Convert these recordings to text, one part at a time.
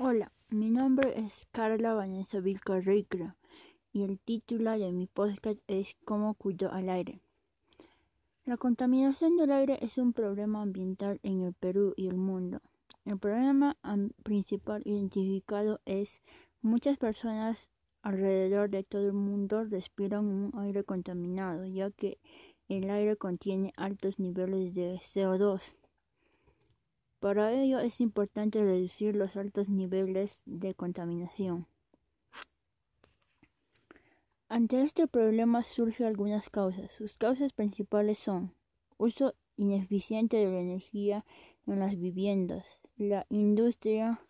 Hola, mi nombre es Carla Vanessa Vilcarricra y el título de mi podcast es Cómo cuido al aire. La contaminación del aire es un problema ambiental en el Perú y el mundo. El problema principal identificado es muchas personas alrededor de todo el mundo respiran un aire contaminado, ya que el aire contiene altos niveles de CO2. Para ello es importante reducir los altos niveles de contaminación. Ante este problema surgen algunas causas. Sus causas principales son uso ineficiente de la energía en las viviendas, la industria,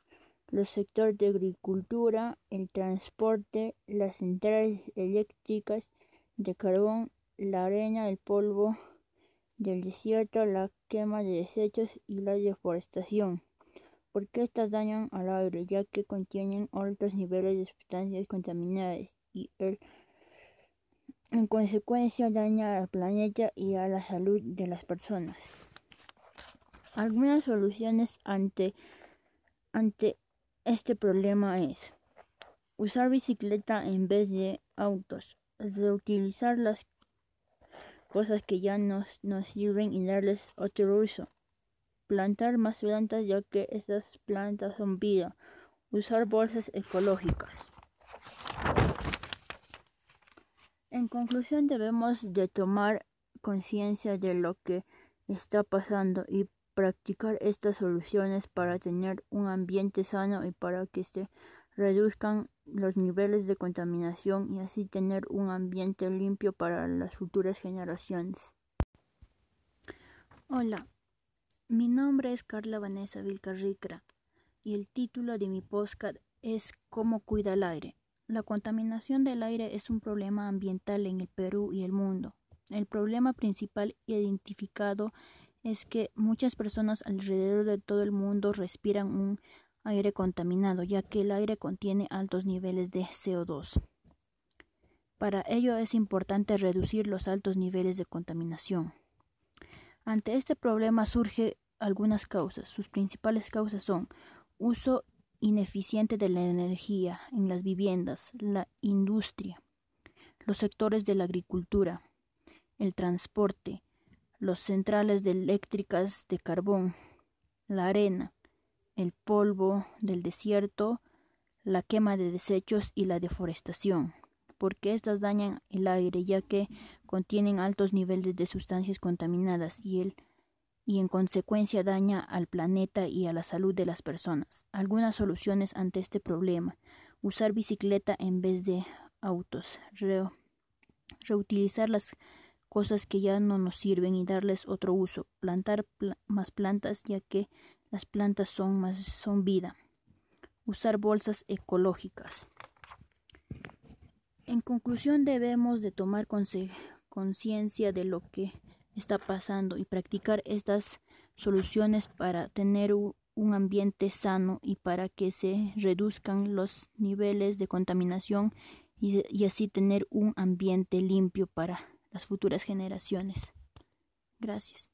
los sectores de agricultura, el transporte, las centrales eléctricas de carbón, la arena, el polvo, del desierto, la quema de desechos y la deforestación, porque estas dañan al aire ya que contienen altos niveles de sustancias contaminadas y en consecuencia daña al planeta y a la salud de las personas. Algunas soluciones ante, ante este problema es usar bicicleta en vez de autos, reutilizar las cosas que ya nos, nos sirven y darles otro uso. Plantar más plantas ya que estas plantas son vida. Usar bolsas ecológicas. En conclusión debemos de tomar conciencia de lo que está pasando y practicar estas soluciones para tener un ambiente sano y para que se reduzcan los niveles de contaminación y así tener un ambiente limpio para las futuras generaciones. Hola, mi nombre es Carla Vanessa Vilcarricra y el título de mi podcast es Cómo cuida el aire. La contaminación del aire es un problema ambiental en el Perú y el mundo. El problema principal identificado es que muchas personas alrededor de todo el mundo respiran un aire contaminado, ya que el aire contiene altos niveles de CO2. Para ello es importante reducir los altos niveles de contaminación. Ante este problema surgen algunas causas. Sus principales causas son uso ineficiente de la energía en las viviendas, la industria, los sectores de la agricultura, el transporte, los centrales eléctricas de carbón, la arena, el polvo del desierto, la quema de desechos y la deforestación, porque éstas dañan el aire ya que contienen altos niveles de sustancias contaminadas y el y en consecuencia daña al planeta y a la salud de las personas. Algunas soluciones ante este problema: usar bicicleta en vez de autos, reutilizar las cosas que ya no nos sirven y darles otro uso, plantar más plantas ya que las plantas son más son vida. Usar bolsas ecológicas. En conclusión, debemos de tomar conciencia de lo que está pasando y practicar estas soluciones para tener un ambiente sano y para que se reduzcan los niveles de contaminación y, y así tener un ambiente limpio para las futuras generaciones. Gracias.